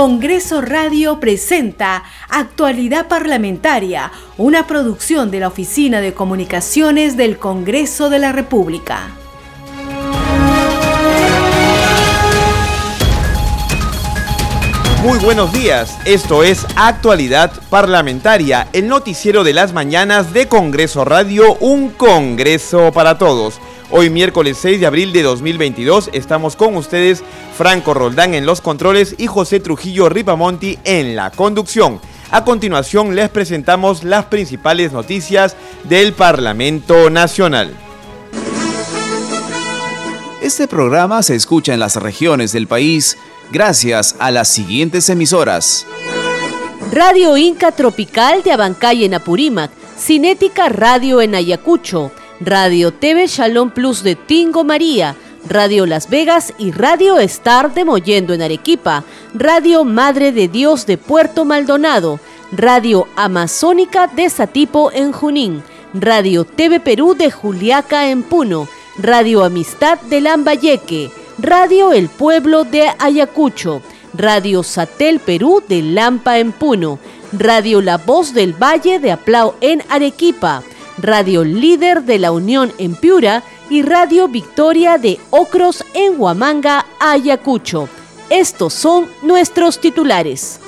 Congreso Radio presenta Actualidad Parlamentaria, una producción de la Oficina de Comunicaciones del Congreso de la República. Muy buenos días, esto es Actualidad Parlamentaria, el noticiero de las mañanas de Congreso Radio, un Congreso para todos. Hoy miércoles 6 de abril de 2022 estamos con ustedes Franco Roldán en los controles y José Trujillo Ripamonti en la conducción. A continuación les presentamos las principales noticias del Parlamento Nacional. Este programa se escucha en las regiones del país gracias a las siguientes emisoras. Radio Inca Tropical de Abancay en Apurímac, Cinética Radio en Ayacucho, Radio TV Shalom Plus de Tingo María, Radio Las Vegas y Radio Star de Mollendo en Arequipa, Radio Madre de Dios de Puerto Maldonado, Radio Amazónica de Satipo en Junín, Radio TV Perú de Juliaca en Puno, Radio Amistad de Lambayeque, Radio El Pueblo de Ayacucho, Radio Satel Perú de Lampa en Puno, Radio La Voz del Valle de Aplau en Arequipa, Radio Líder de la Unión en Piura y Radio Victoria de Ocros en Huamanga, Ayacucho. Estos son nuestros titulares.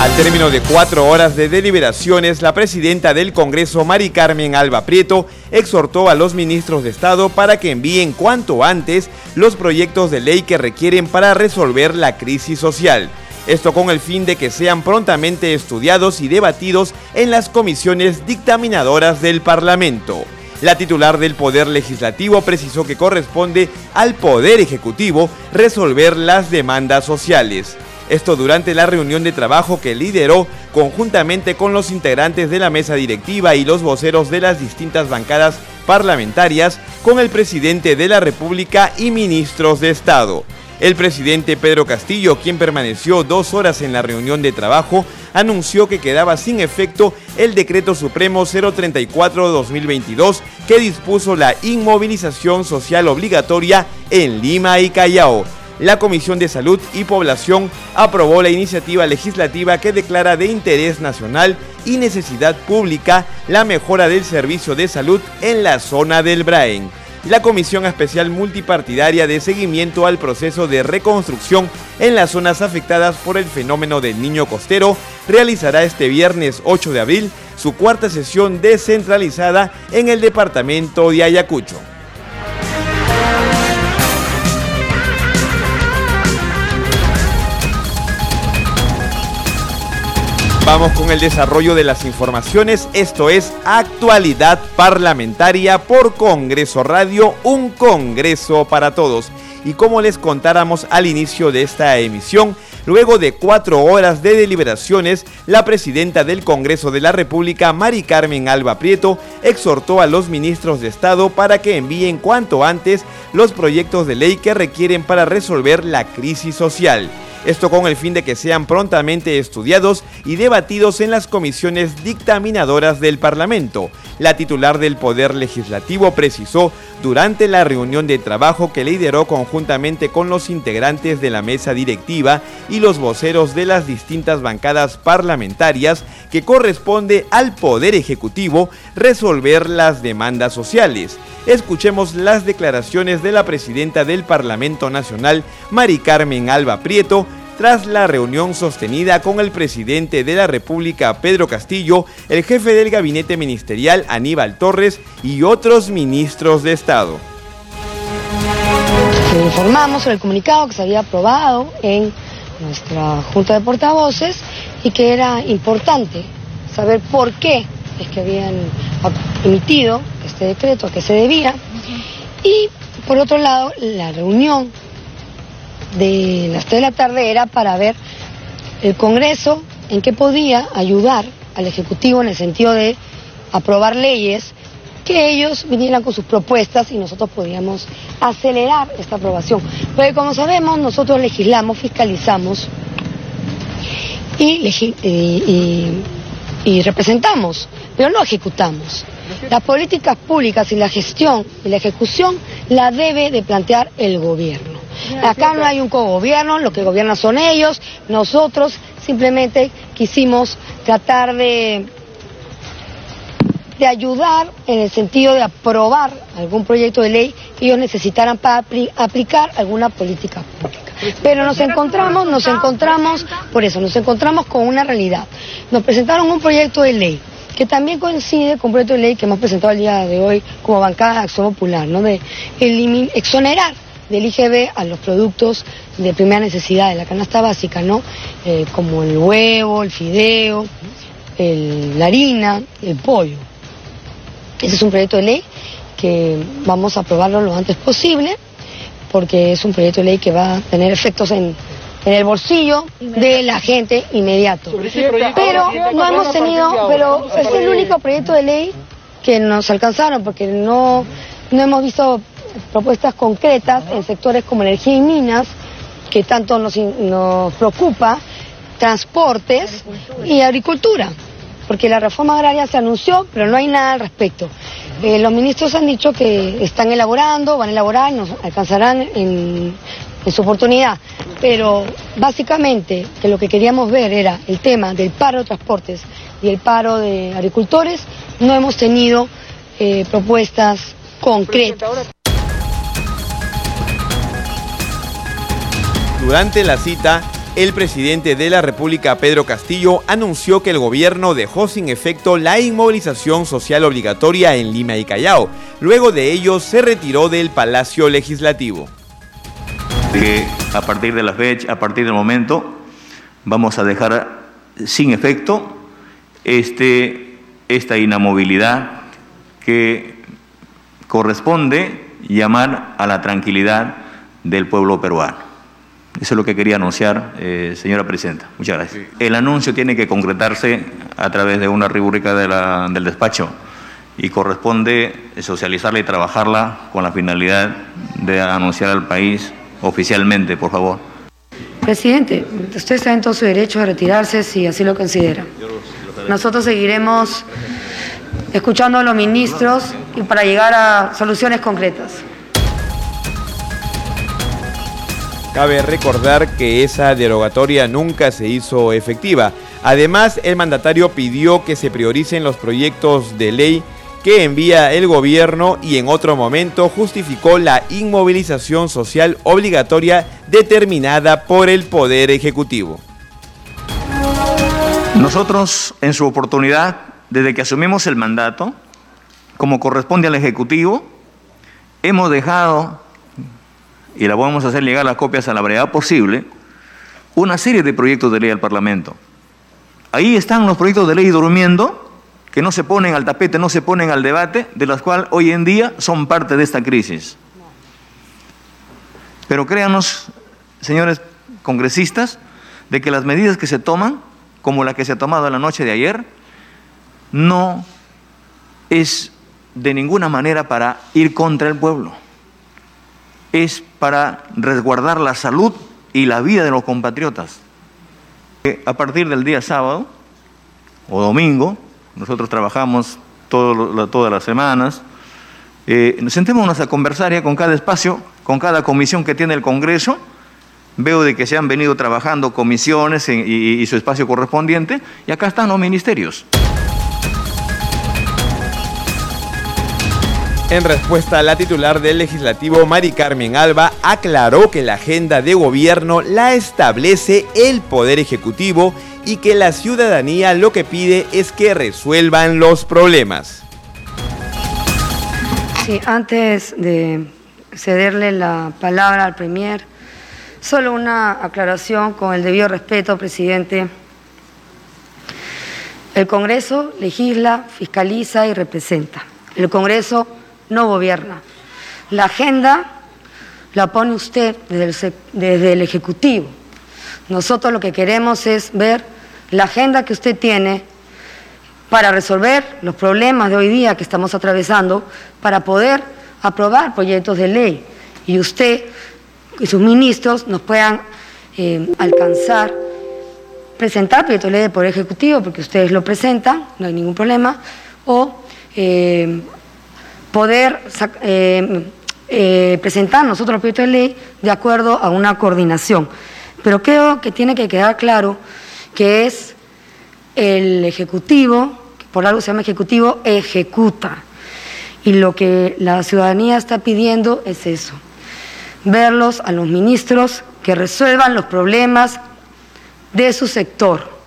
Al término de cuatro horas de deliberaciones, la presidenta del Congreso, Mari Carmen Alba Prieto, exhortó a los ministros de Estado para que envíen cuanto antes los proyectos de ley que requieren para resolver la crisis social. Esto con el fin de que sean prontamente estudiados y debatidos en las comisiones dictaminadoras del Parlamento. La titular del Poder Legislativo precisó que corresponde al Poder Ejecutivo resolver las demandas sociales. Esto durante la reunión de trabajo que lideró conjuntamente con los integrantes de la mesa directiva y los voceros de las distintas bancadas parlamentarias con el presidente de la República y ministros de Estado. El presidente Pedro Castillo, quien permaneció dos horas en la reunión de trabajo, anunció que quedaba sin efecto el decreto supremo 034-2022 que dispuso la inmovilización social obligatoria en Lima y Callao la Comisión de Salud y Población aprobó la iniciativa legislativa que declara de interés nacional y necesidad pública la mejora del servicio de salud en la zona del Braen. La Comisión Especial Multipartidaria de Seguimiento al Proceso de Reconstrucción en las zonas afectadas por el fenómeno del niño costero realizará este viernes 8 de abril su cuarta sesión descentralizada en el departamento de Ayacucho. Vamos con el desarrollo de las informaciones. Esto es Actualidad Parlamentaria por Congreso Radio, un Congreso para todos. Y como les contáramos al inicio de esta emisión, luego de cuatro horas de deliberaciones, la presidenta del Congreso de la República, Mari Carmen Alba Prieto, exhortó a los ministros de Estado para que envíen cuanto antes los proyectos de ley que requieren para resolver la crisis social. Esto con el fin de que sean prontamente estudiados y debatidos en las comisiones dictaminadoras del Parlamento. La titular del Poder Legislativo precisó durante la reunión de trabajo que lideró conjuntamente con los integrantes de la mesa directiva y los voceros de las distintas bancadas parlamentarias que corresponde al Poder Ejecutivo resolver las demandas sociales. Escuchemos las declaraciones de la presidenta del Parlamento Nacional, Mari Carmen Alba Prieto, tras la reunión sostenida con el presidente de la República, Pedro Castillo, el jefe del gabinete ministerial, Aníbal Torres, y otros ministros de Estado. informamos sobre el comunicado que se había aprobado en nuestra Junta de Portavoces y que era importante saber por qué es que habían emitido este decreto, a qué se debía. Y por otro lado, la reunión de las 3 de la tarde era para ver el Congreso en qué podía ayudar al Ejecutivo en el sentido de aprobar leyes que ellos vinieran con sus propuestas y nosotros podíamos acelerar esta aprobación. Porque como sabemos, nosotros legislamos, fiscalizamos y, y representamos, pero no ejecutamos. Las políticas públicas y la gestión y la ejecución la debe de plantear el gobierno. Acá no hay un cogobierno, lo que gobiernan son ellos, nosotros simplemente quisimos tratar de, de ayudar en el sentido de aprobar algún proyecto de ley que ellos necesitaran para aplicar alguna política pública. Pero nos encontramos, nos encontramos, por eso, nos encontramos con una realidad. Nos presentaron un proyecto de ley que también coincide con un proyecto de ley que hemos presentado el día de hoy como bancada de Acción Popular, ¿no? de exonerar del IGB a los productos de primera necesidad de la canasta básica, ¿no? Eh, como el huevo, el fideo, la harina, el pollo. Ese es un proyecto de ley que vamos a aprobarlo lo antes posible, porque es un proyecto de ley que va a tener efectos en, en el bolsillo de la gente inmediato. Pero no hemos tenido, pero es el único proyecto de ley que nos alcanzaron, porque no, no hemos visto propuestas concretas en sectores como energía y minas, que tanto nos, nos preocupa, transportes y agricultura, porque la reforma agraria se anunció, pero no hay nada al respecto. Eh, los ministros han dicho que están elaborando, van a elaborar, nos alcanzarán en, su oportunidad, pero básicamente que lo que queríamos ver era el tema del paro de transportes y el paro de agricultores, no hemos tenido eh, propuestas concretas. Durante la cita, el presidente de la República, Pedro Castillo, anunció que el gobierno dejó sin efecto la inmovilización social obligatoria en Lima y Callao. Luego de ello, se retiró del Palacio Legislativo. A partir de la fecha, a partir del momento, vamos a dejar sin efecto este, esta inamovilidad que corresponde llamar a la tranquilidad del pueblo peruano. Eso es lo que quería anunciar, eh, señora presidenta. Muchas gracias. El anuncio tiene que concretarse a través de una rúbrica del despacho y corresponde socializarla y trabajarla con la finalidad de anunciar al país oficialmente, por favor. Presidente, usted está en todo su derecho a retirarse si así lo considera. Nosotros seguiremos escuchando a los ministros y para llegar a soluciones concretas. Cabe recordar que esa derogatoria nunca se hizo efectiva. Además, el mandatario pidió que se prioricen los proyectos de ley que envía el gobierno y en otro momento justificó la inmovilización social obligatoria determinada por el Poder Ejecutivo. Nosotros, en su oportunidad, desde que asumimos el mandato, como corresponde al Ejecutivo, hemos dejado y la vamos a hacer llegar las copias a la brevedad posible, una serie de proyectos de ley al Parlamento. Ahí están los proyectos de ley durmiendo, que no se ponen al tapete, no se ponen al debate, de los cuales hoy en día son parte de esta crisis. Pero créanos, señores congresistas, de que las medidas que se toman, como la que se ha tomado la noche de ayer, no es de ninguna manera para ir contra el pueblo es para resguardar la salud y la vida de los compatriotas. A partir del día sábado o domingo, nosotros trabajamos todas las semanas, eh, nos sentémonos a conversar con cada espacio, con cada comisión que tiene el Congreso. Veo de que se han venido trabajando comisiones y su espacio correspondiente, y acá están los ministerios. En respuesta, la titular del legislativo, Mari Carmen Alba, aclaró que la agenda de gobierno la establece el Poder Ejecutivo y que la ciudadanía lo que pide es que resuelvan los problemas. Sí, antes de cederle la palabra al Premier, solo una aclaración con el debido respeto, presidente. El Congreso legisla, fiscaliza y representa. El Congreso no gobierna. La agenda la pone usted desde el, Ejecutivo. Nosotros lo que queremos es ver la agenda que usted tiene para resolver los problemas de hoy día que estamos atravesando, para poder aprobar proyectos de ley y usted y sus ministros nos puedan eh, alcanzar, presentar proyectos de ley de Poder Ejecutivo, porque ustedes lo presentan, no hay ningún problema, o eh, poder eh, presentar nosotros proyectos de ley de acuerdo a una coordinación. Pero creo que tiene que quedar claro que es el Ejecutivo, por algo se llama Ejecutivo, ejecuta. Y lo que la ciudadanía está pidiendo es eso, verlos a los ministros que resuelvan los problemas de su sector.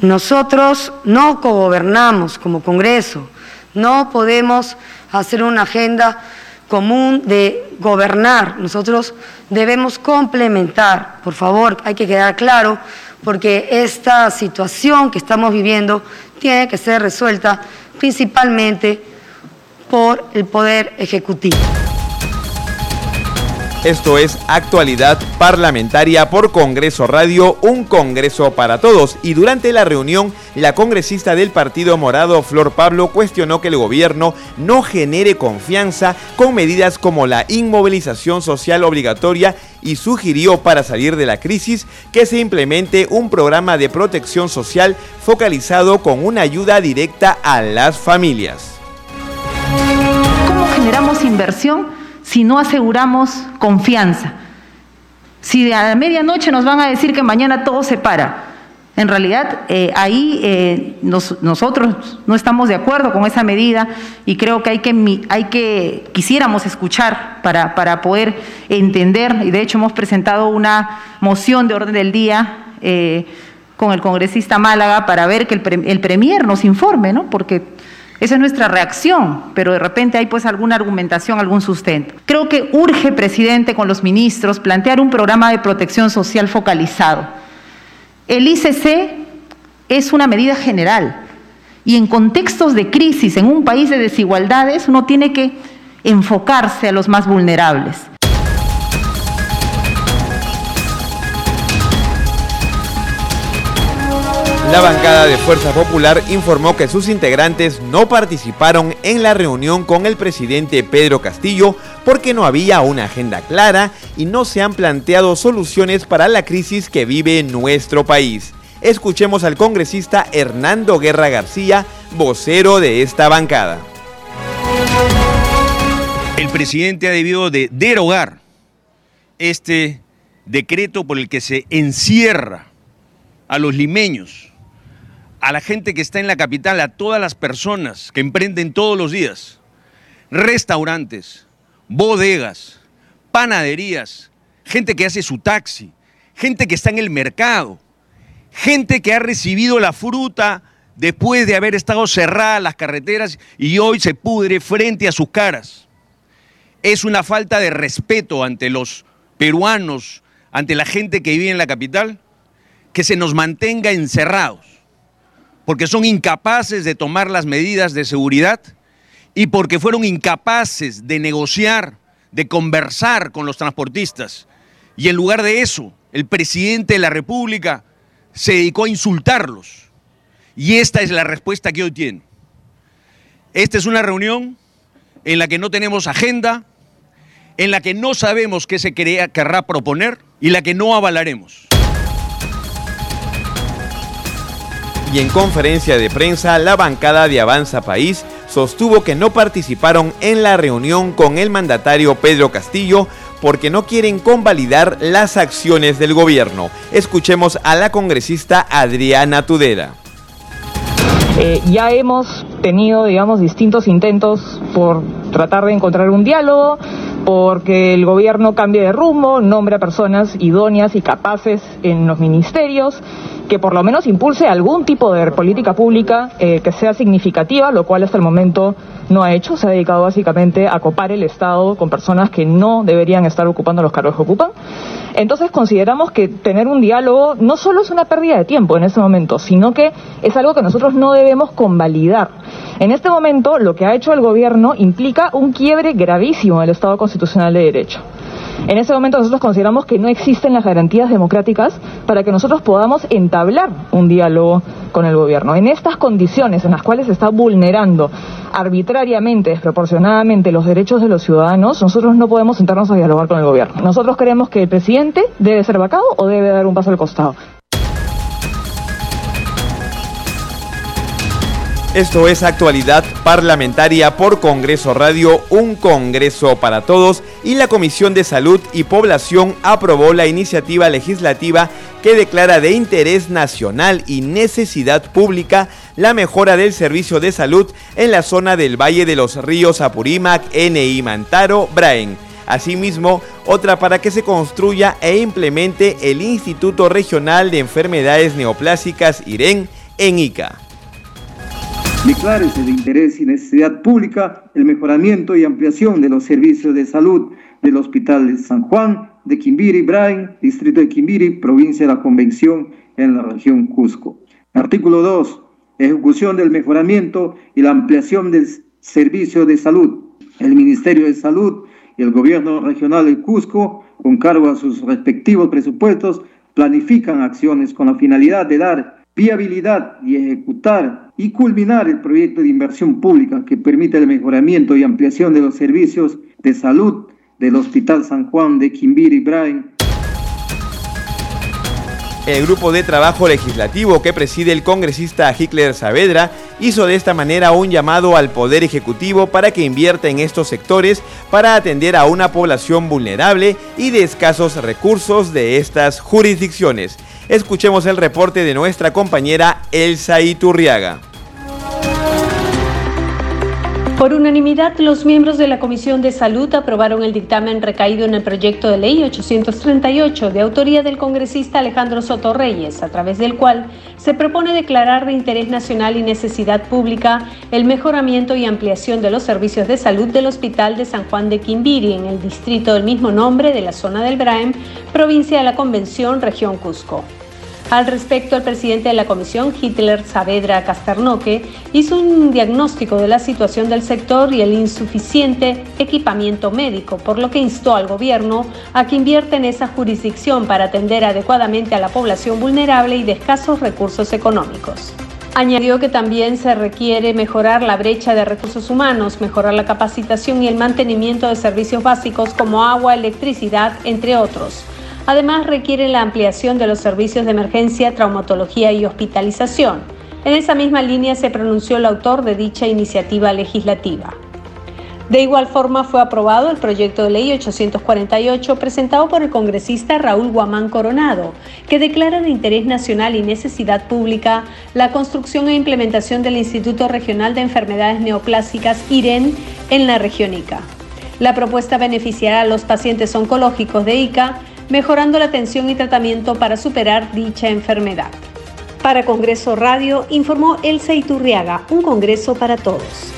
Nosotros no cogobernamos como Congreso, no podemos hacer una agenda común de gobernar. Nosotros debemos complementar, por favor, hay que quedar claro, porque esta situación que estamos viviendo tiene que ser resuelta principalmente por el Poder Ejecutivo. Esto es Actualidad Parlamentaria por Congreso Radio, un Congreso para todos. Y durante la reunión, la congresista del Partido Morado, Flor Pablo, cuestionó que el gobierno no genere confianza con medidas como la inmovilización social obligatoria y sugirió para salir de la crisis que se implemente un programa de protección social focalizado con una ayuda directa a las familias. ¿Cómo generamos inversión? Si no aseguramos confianza. Si a la medianoche nos van a decir que mañana todo se para, en realidad eh, ahí eh, nosotros no estamos de acuerdo con esa medida y creo que hay que, hay que quisiéramos escuchar para, para poder entender, y de hecho hemos presentado una moción de orden del día. Eh, con el congresista Málaga para ver que el, el Premier nos informe, ¿no? Porque esa es nuestra reacción, pero de repente hay pues alguna argumentación, algún sustento. Creo que urge, presidente, con los ministros, plantear un programa de protección social focalizado. El ICC es una medida general y en contextos de crisis, en un país de desigualdades, uno tiene que enfocarse a los más vulnerables. La bancada de Fuerza Popular informó que sus integrantes no participaron en la reunión con el presidente Pedro Castillo porque no había una agenda clara y no se han planteado soluciones para la crisis que vive nuestro país. Escuchemos al congresista Hernando Guerra García, vocero de esta bancada. El presidente ha debido de derogar este decreto por el que se encierra a los limeños a la gente que está en la capital, a todas las personas que emprenden todos los días, restaurantes, bodegas, panaderías, gente que hace su taxi, gente que está en el mercado, gente que ha recibido la fruta después de haber estado cerradas las carreteras y hoy se pudre frente a sus caras. Es una falta de respeto ante los peruanos, ante la gente que vive en la capital, que se nos mantenga encerrados porque son incapaces de tomar las medidas de seguridad y porque fueron incapaces de negociar, de conversar con los transportistas. Y en lugar de eso, el presidente de la República se dedicó a insultarlos. Y esta es la respuesta que hoy tiene. Esta es una reunión en la que no tenemos agenda, en la que no sabemos qué se querrá proponer y la que no avalaremos. Y en conferencia de prensa la bancada de Avanza País sostuvo que no participaron en la reunión con el mandatario Pedro Castillo porque no quieren convalidar las acciones del gobierno. Escuchemos a la congresista Adriana Tudera. Eh, ya hemos tenido, digamos, distintos intentos por tratar de encontrar un diálogo, porque el gobierno cambie de rumbo, nombre a personas idóneas y capaces en los ministerios que por lo menos impulse algún tipo de política pública eh, que sea significativa, lo cual hasta el momento no ha hecho. Se ha dedicado básicamente a copar el Estado con personas que no deberían estar ocupando los cargos que ocupan. Entonces consideramos que tener un diálogo no solo es una pérdida de tiempo en ese momento, sino que es algo que nosotros no debemos convalidar. En este momento lo que ha hecho el gobierno implica un quiebre gravísimo del Estado constitucional de Derecho. En ese momento nosotros consideramos que no existen las garantías democráticas para que nosotros podamos entablar un diálogo con el gobierno. En estas condiciones en las cuales se está vulnerando arbitrariamente, desproporcionadamente los derechos de los ciudadanos, nosotros no podemos sentarnos a dialogar con el gobierno. Nosotros creemos que el presidente debe ser vacado o debe dar un paso al costado. Esto es actualidad parlamentaria por Congreso Radio, un Congreso para todos y la Comisión de Salud y Población aprobó la iniciativa legislativa que declara de interés nacional y necesidad pública la mejora del servicio de salud en la zona del Valle de los Ríos Apurímac, NI Mantaro, Braen. Asimismo, otra para que se construya e implemente el Instituto Regional de Enfermedades Neoplásicas IREN en Ica. Declárese de interés y necesidad pública el mejoramiento y ampliación de los servicios de salud del Hospital de San Juan, de Quimbiri, Brain, Distrito de Quimbiri, Provincia de la Convención, en la región Cusco. Artículo 2. Ejecución del mejoramiento y la ampliación del servicio de salud. El Ministerio de Salud y el Gobierno Regional de Cusco, con cargo a sus respectivos presupuestos, planifican acciones con la finalidad de dar viabilidad y ejecutar y culminar el proyecto de inversión pública que permite el mejoramiento y ampliación de los servicios de salud del Hospital San Juan de Quimbiri Brain. El grupo de trabajo legislativo que preside el congresista Hitler Saavedra hizo de esta manera un llamado al Poder Ejecutivo para que invierta en estos sectores para atender a una población vulnerable y de escasos recursos de estas jurisdicciones. Escuchemos el reporte de nuestra compañera Elsa Iturriaga. Por unanimidad, los miembros de la Comisión de Salud aprobaron el dictamen recaído en el proyecto de ley 838 de autoría del congresista Alejandro Soto Reyes, a través del cual se propone declarar de interés nacional y necesidad pública el mejoramiento y ampliación de los servicios de salud del Hospital de San Juan de Quimbiri, en el distrito del mismo nombre de la zona del Braem, provincia de la Convención, región Cusco. Al respecto, el presidente de la comisión, Hitler Saavedra Casternoque, hizo un diagnóstico de la situación del sector y el insuficiente equipamiento médico, por lo que instó al gobierno a que invierta en esa jurisdicción para atender adecuadamente a la población vulnerable y de escasos recursos económicos. Añadió que también se requiere mejorar la brecha de recursos humanos, mejorar la capacitación y el mantenimiento de servicios básicos como agua, electricidad, entre otros Además, requiere la ampliación de los servicios de emergencia, traumatología y hospitalización. En esa misma línea se pronunció el autor de dicha iniciativa legislativa. De igual forma fue aprobado el proyecto de ley 848 presentado por el congresista Raúl Guamán Coronado, que declara de interés nacional y necesidad pública la construcción e implementación del Instituto Regional de Enfermedades Neoplásicas IREN en la región ICA. La propuesta beneficiará a los pacientes oncológicos de ICA mejorando la atención y tratamiento para superar dicha enfermedad. Para Congreso Radio informó Elsa Iturriaga, un Congreso para todos.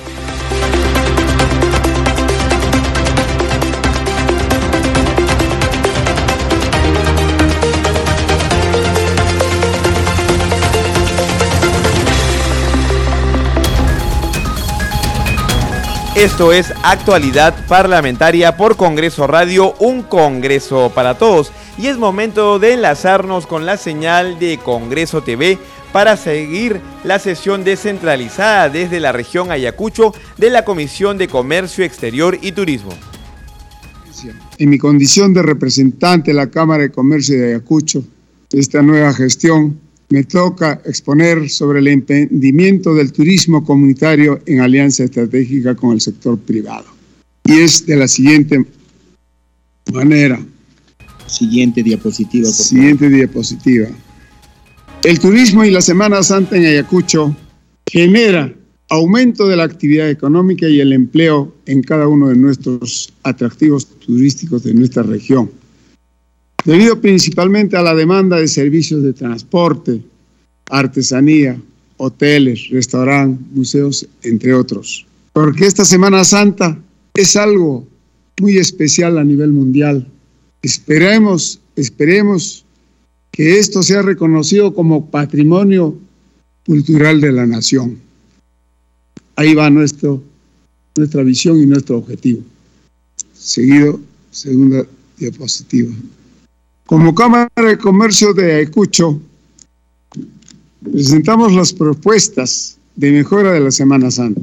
Esto es Actualidad Parlamentaria por Congreso Radio, un Congreso para todos. Y es momento de enlazarnos con la señal de Congreso TV para seguir la sesión descentralizada desde la región Ayacucho de la Comisión de Comercio Exterior y Turismo. En mi condición de representante de la Cámara de Comercio de Ayacucho, esta nueva gestión, me toca exponer sobre el emprendimiento del turismo comunitario en alianza estratégica con el sector privado. Y es de la siguiente manera. Siguiente diapositiva. Siguiente diapositiva. El turismo y la Semana Santa en Ayacucho genera aumento de la actividad económica y el empleo en cada uno de nuestros atractivos turísticos de nuestra región debido principalmente a la demanda de servicios de transporte, artesanía, hoteles, restaurantes, museos, entre otros. Porque esta Semana Santa es algo muy especial a nivel mundial. Esperemos, esperemos que esto sea reconocido como patrimonio cultural de la nación. Ahí va nuestra visión y nuestro objetivo. Seguido, segunda diapositiva. Como Cámara de Comercio de Ayacucho, presentamos las propuestas de mejora de la Semana Santa.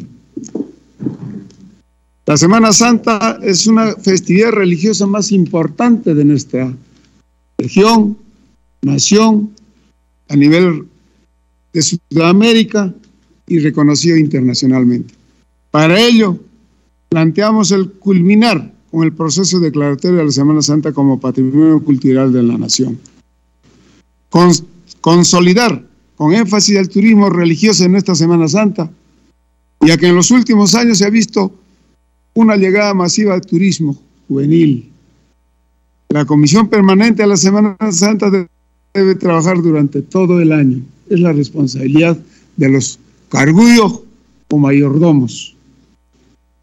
La Semana Santa es una festividad religiosa más importante de nuestra región, nación, a nivel de Sudamérica y reconocido internacionalmente. Para ello, planteamos el culminar con el proceso declaratorio de la Semana Santa como Patrimonio Cultural de la Nación. consolidar con énfasis el turismo religioso en esta Semana Santa, ya que en los últimos años se ha visto una llegada masiva de turismo juvenil. La Comisión Permanente de la Semana Santa debe trabajar durante todo el año. Es la responsabilidad de los cargullos o mayordomos.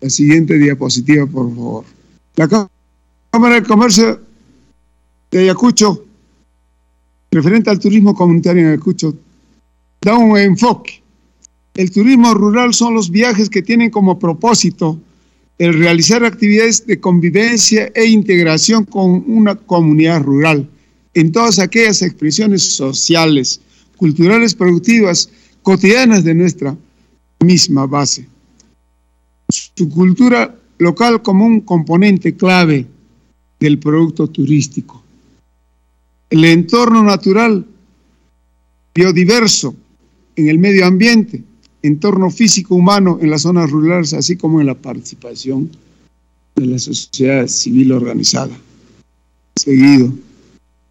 La siguiente diapositiva, por favor. La Cámara de Comercio de Ayacucho, referente al turismo comunitario en Ayacucho, da un enfoque. El turismo rural son los viajes que tienen como propósito el realizar actividades de convivencia e integración con una comunidad rural en todas aquellas expresiones sociales, culturales, productivas, cotidianas de nuestra misma base. Su cultura local como un componente clave del producto turístico. El entorno natural, biodiverso en el medio ambiente, entorno físico humano en las zonas rurales, así como en la participación de la sociedad civil organizada. Seguido.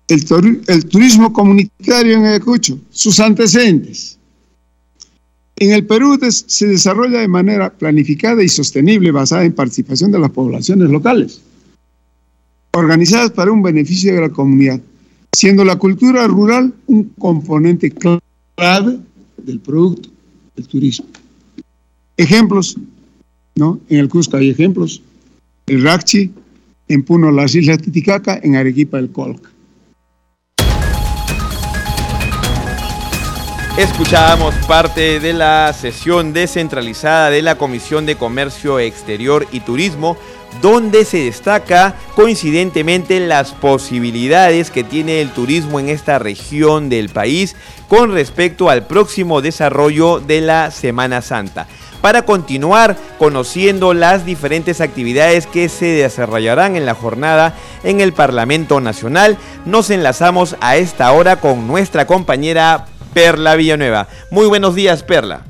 El, el turismo comunitario en Ayacucho, sus antecedentes. En el Perú se desarrolla de manera planificada y sostenible basada en participación de las poblaciones locales, organizadas para un beneficio de la comunidad, siendo la cultura rural un componente clave del producto el turismo. Ejemplos, ¿no? En el Cusco hay ejemplos. El Rachi, en Puno, las Islas Titicaca, en Arequipa, el Colca. Escuchábamos parte de la sesión descentralizada de la Comisión de Comercio Exterior y Turismo, donde se destaca coincidentemente las posibilidades que tiene el turismo en esta región del país con respecto al próximo desarrollo de la Semana Santa. Para continuar conociendo las diferentes actividades que se desarrollarán en la jornada en el Parlamento Nacional, nos enlazamos a esta hora con nuestra compañera Perla Villanueva. Muy buenos días, Perla.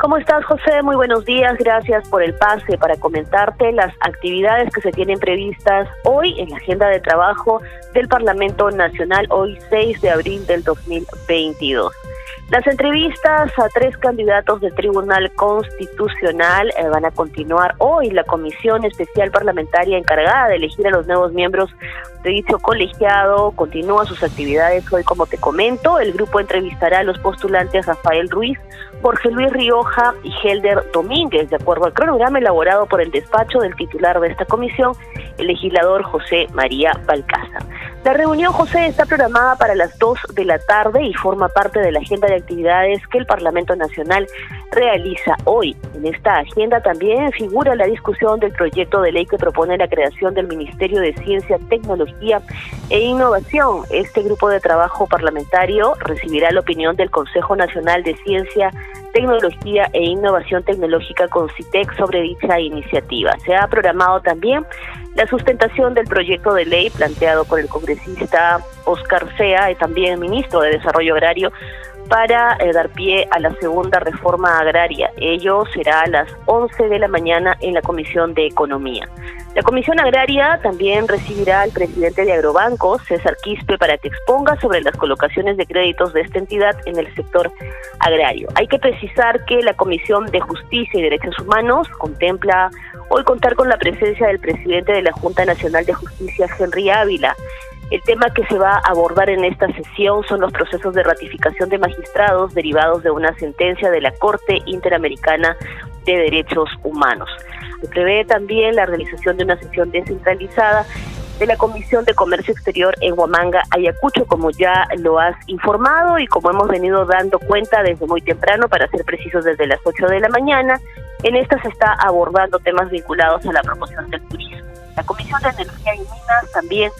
¿Cómo estás, José? Muy buenos días. Gracias por el pase para comentarte las actividades que se tienen previstas hoy en la agenda de trabajo del Parlamento Nacional, hoy 6 de abril del 2022. Las entrevistas a tres candidatos del Tribunal Constitucional eh, van a continuar hoy. La Comisión Especial Parlamentaria encargada de elegir a los nuevos miembros de dicho colegiado continúa sus actividades hoy, como te comento. El grupo entrevistará a los postulantes Rafael Ruiz, Jorge Luis Rioja y Helder Domínguez, de acuerdo al cronograma elaborado por el despacho del titular de esta comisión, el legislador José María Balcázar. La reunión, José, está programada para las 2 de la tarde y forma parte de la agenda de actividades que el Parlamento Nacional realiza hoy. En esta agenda también figura la discusión del proyecto de ley que propone la creación del Ministerio de Ciencia, Tecnología e Innovación. Este grupo de trabajo parlamentario recibirá la opinión del Consejo Nacional de Ciencia, Tecnología e Innovación Tecnológica con CITEC sobre dicha iniciativa. Se ha programado también la sustentación del proyecto de ley planteado por el congresista Oscar Sea, también ministro de Desarrollo Agrario, para eh, dar pie a la segunda reforma agraria. Ello será a las 11 de la mañana en la Comisión de Economía. La Comisión Agraria también recibirá al presidente de Agrobanco, César Quispe, para que exponga sobre las colocaciones de créditos de esta entidad en el sector agrario. Hay que precisar que la Comisión de Justicia y Derechos Humanos contempla hoy contar con la presencia del presidente de la Junta Nacional de Justicia, Henry Ávila. El tema que se va a abordar en esta sesión son los procesos de ratificación de magistrados derivados de una sentencia de la Corte Interamericana de Derechos Humanos. Se prevé también la realización de una sesión descentralizada de la Comisión de Comercio Exterior en Huamanga, Ayacucho, como ya lo has informado y como hemos venido dando cuenta desde muy temprano, para ser precisos desde las 8 de la mañana. En esta se está abordando temas vinculados a la promoción del turismo. La Comisión de Energía y Minas también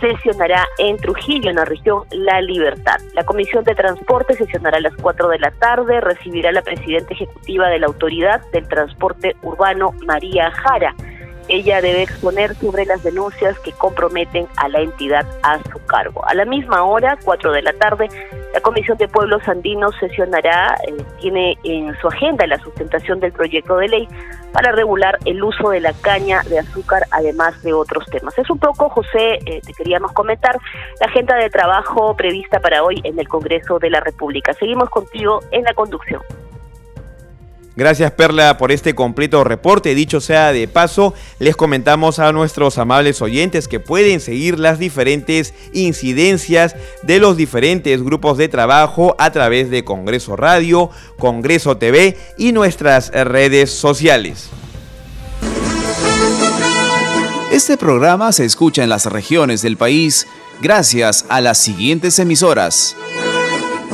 sesionará en Trujillo, en la región La Libertad. La Comisión de Transporte sesionará a las 4 de la tarde, recibirá la presidenta ejecutiva de la Autoridad del Transporte Urbano, María Jara. Ella debe exponer sobre las denuncias que comprometen a la entidad a su cargo. A la misma hora, 4 de la tarde, la Comisión de Pueblos Andinos sesionará, eh, tiene en su agenda la sustentación del proyecto de ley para regular el uso de la caña de azúcar, además de otros temas. Es un poco, José, eh, te queríamos comentar la agenda de trabajo prevista para hoy en el Congreso de la República. Seguimos contigo en la conducción. Gracias Perla por este completo reporte. Dicho sea de paso, les comentamos a nuestros amables oyentes que pueden seguir las diferentes incidencias de los diferentes grupos de trabajo a través de Congreso Radio, Congreso TV y nuestras redes sociales. Este programa se escucha en las regiones del país gracias a las siguientes emisoras.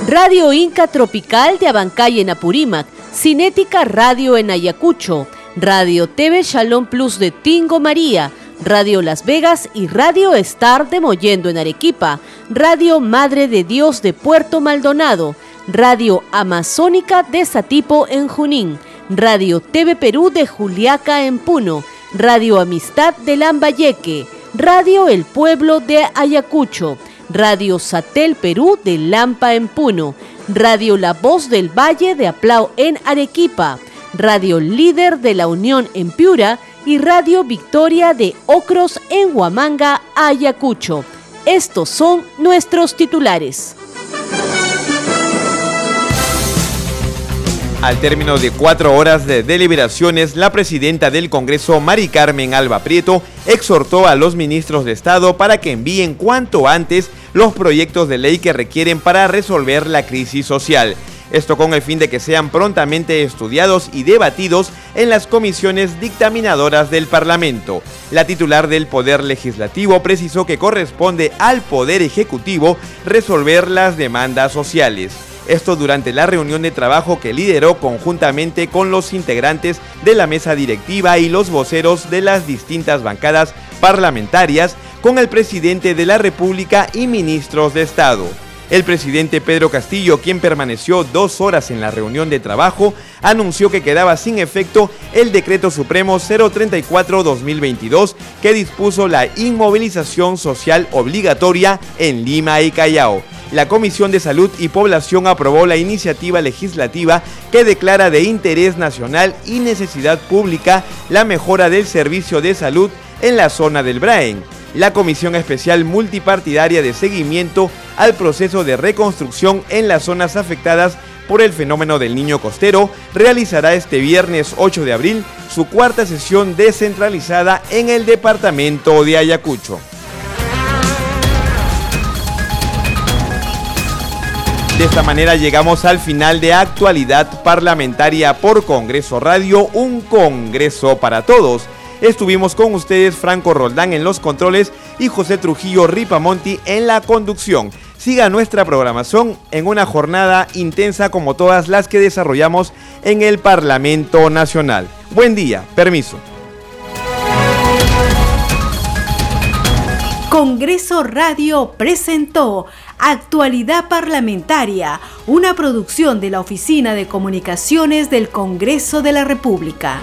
Radio Inca Tropical de Abancay en Apurímac Cinética Radio en Ayacucho, Radio TV Shalom Plus de Tingo María, Radio Las Vegas y Radio Star de Mollendo en Arequipa, Radio Madre de Dios de Puerto Maldonado, Radio Amazónica de Satipo en Junín, Radio TV Perú de Juliaca en Puno, Radio Amistad de Lambayeque, Radio El Pueblo de Ayacucho, Radio Satel Perú de Lampa en Puno, Radio La Voz del Valle de Aplau en Arequipa, Radio Líder de la Unión en Piura y Radio Victoria de Ocros en Huamanga, Ayacucho. Estos son nuestros titulares. Al término de cuatro horas de deliberaciones, la presidenta del Congreso, Mari Carmen Alba Prieto, exhortó a los ministros de Estado para que envíen cuanto antes los proyectos de ley que requieren para resolver la crisis social. Esto con el fin de que sean prontamente estudiados y debatidos en las comisiones dictaminadoras del Parlamento. La titular del Poder Legislativo precisó que corresponde al Poder Ejecutivo resolver las demandas sociales. Esto durante la reunión de trabajo que lideró conjuntamente con los integrantes de la mesa directiva y los voceros de las distintas bancadas parlamentarias con el presidente de la República y ministros de Estado. El presidente Pedro Castillo, quien permaneció dos horas en la reunión de trabajo, anunció que quedaba sin efecto el decreto supremo 034-2022 que dispuso la inmovilización social obligatoria en Lima y Callao la Comisión de Salud y Población aprobó la iniciativa legislativa que declara de interés nacional y necesidad pública la mejora del servicio de salud en la zona del Braen. La Comisión Especial Multipartidaria de Seguimiento al proceso de reconstrucción en las zonas afectadas por el fenómeno del niño costero realizará este viernes 8 de abril su cuarta sesión descentralizada en el departamento de Ayacucho. De esta manera llegamos al final de actualidad parlamentaria por Congreso Radio, un Congreso para todos. Estuvimos con ustedes Franco Roldán en los controles y José Trujillo Ripamonti en la conducción. Siga nuestra programación en una jornada intensa como todas las que desarrollamos en el Parlamento Nacional. Buen día, permiso. Congreso Radio presentó Actualidad Parlamentaria, una producción de la Oficina de Comunicaciones del Congreso de la República.